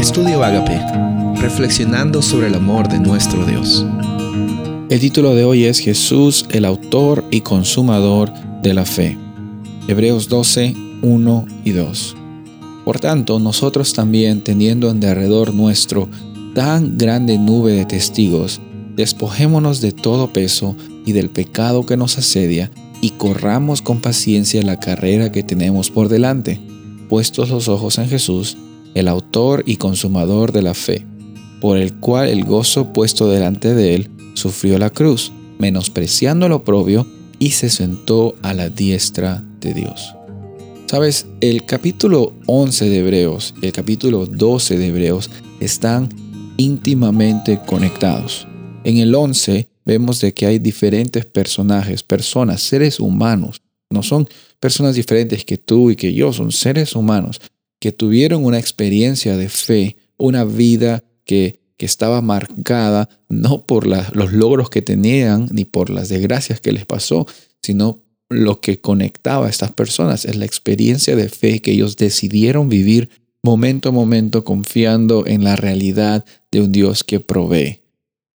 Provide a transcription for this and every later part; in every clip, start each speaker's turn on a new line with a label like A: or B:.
A: Estudio Agape, reflexionando sobre el amor de nuestro Dios.
B: El título de hoy es Jesús, el autor y consumador de la fe. Hebreos 12, 1 y 2. Por tanto, nosotros también, teniendo en derredor nuestro tan grande nube de testigos, despojémonos de todo peso y del pecado que nos asedia, y corramos con paciencia la carrera que tenemos por delante, puestos los ojos en Jesús, el autor y consumador de la fe, por el cual el gozo puesto delante de él sufrió la cruz, menospreciando lo propio, y se sentó a la diestra de Dios. Sabes, el capítulo 11 de Hebreos y el capítulo 12 de Hebreos están íntimamente conectados. En el 11 vemos de que hay diferentes personajes, personas, seres humanos. No son personas diferentes que tú y que yo, son seres humanos que tuvieron una experiencia de fe, una vida que, estaba marcada no por los logros que tenían ni por las desgracias que les pasó, sino lo que conectaba a estas personas es la experiencia de fe que ellos decidieron vivir momento a momento confiando en la realidad de un Dios que provee.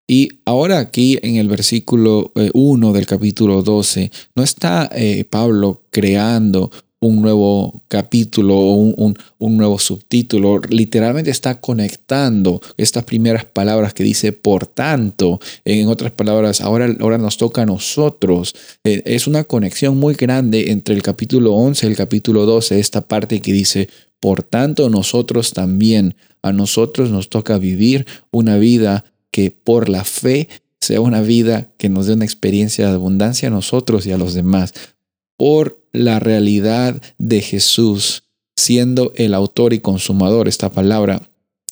B: Y ahora aquí en el versículo 1 eh, del capítulo 12, no está eh, Pablo creando un nuevo capítulo o un, nuevo subtítulo. Literalmente está conectando estas primeras palabras que dice por tanto. En otras palabras, ahora, ahora nos toca a nosotros. Eh, es una conexión muy grande entre el capítulo 11 y el capítulo 12, esta parte que dice por tanto nosotros también. A nosotros nos toca vivir una vida que por la fe sea una vida que nos dé una experiencia de abundancia a nosotros y a los demás. Por la realidad de Jesús siendo el autor y consumador. Esta palabra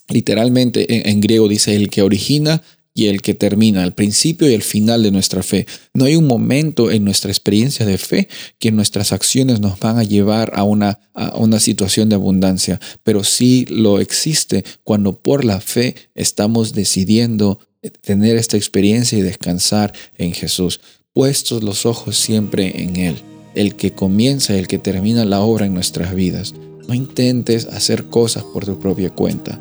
B: literalmente en, griego dice el que origina y el que termina, el principio y el final de nuestra fe. No hay un momento en nuestra experiencia de fe que nuestras acciones nos van a llevar a una, a una situación de abundancia, pero sí lo existe cuando por la fe estamos decidiendo tener esta experiencia y descansar en Jesús, puestos los ojos siempre en Él el que comienza y el que termina la obra en nuestras vidas. No intentes hacer cosas por tu propia cuenta.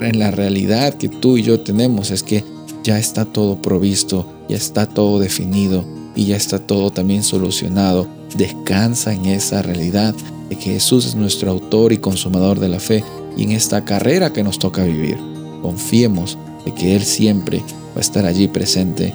B: En la realidad que tú y yo tenemos es que ya está todo provisto, ya está todo definido y ya está todo también solucionado. Descansa en esa realidad de que Jesús es nuestro autor y consumador de la fe y en esta carrera que nos toca vivir. Confiemos de que Él siempre va a estar allí presente